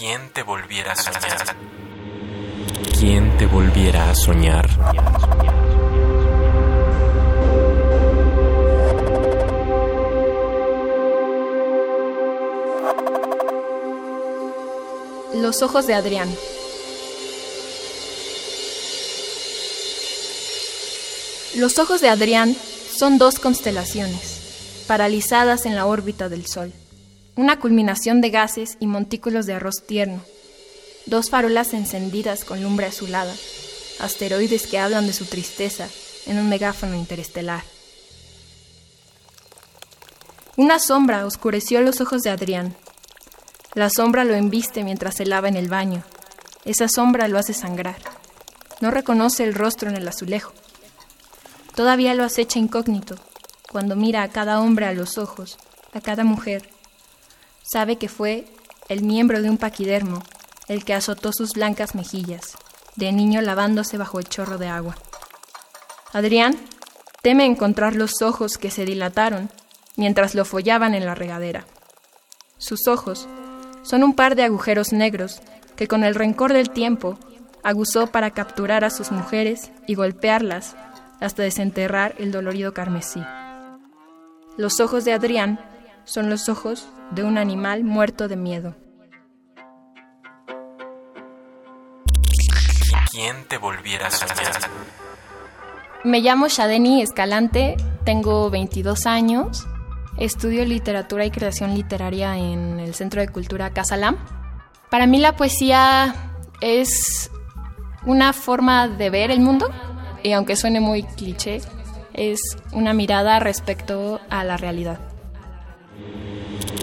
¿Quién te volviera a soñar? ¿Quién te volviera a soñar? Los ojos de Adrián. Los ojos de Adrián son dos constelaciones, paralizadas en la órbita del Sol, una culminación de gases y montículos de arroz tierno, dos farolas encendidas con lumbre azulada, asteroides que hablan de su tristeza en un megáfono interestelar. Una sombra oscureció los ojos de Adrián. La sombra lo embiste mientras se lava en el baño. Esa sombra lo hace sangrar. No reconoce el rostro en el azulejo. Todavía lo acecha incógnito cuando mira a cada hombre a los ojos, a cada mujer. Sabe que fue el miembro de un paquidermo el que azotó sus blancas mejillas, de niño lavándose bajo el chorro de agua. Adrián teme encontrar los ojos que se dilataron mientras lo follaban en la regadera. Sus ojos son un par de agujeros negros que con el rencor del tiempo aguzó para capturar a sus mujeres y golpearlas hasta desenterrar el dolorido carmesí. Los ojos de Adrián son los ojos de un animal muerto de miedo. ¿Quién te volviera a soñar? Me llamo Shadeni Escalante, tengo 22 años, estudio literatura y creación literaria en el Centro de Cultura Casalam. Para mí la poesía es una forma de ver el mundo, y aunque suene muy cliché, es una mirada respecto a la realidad.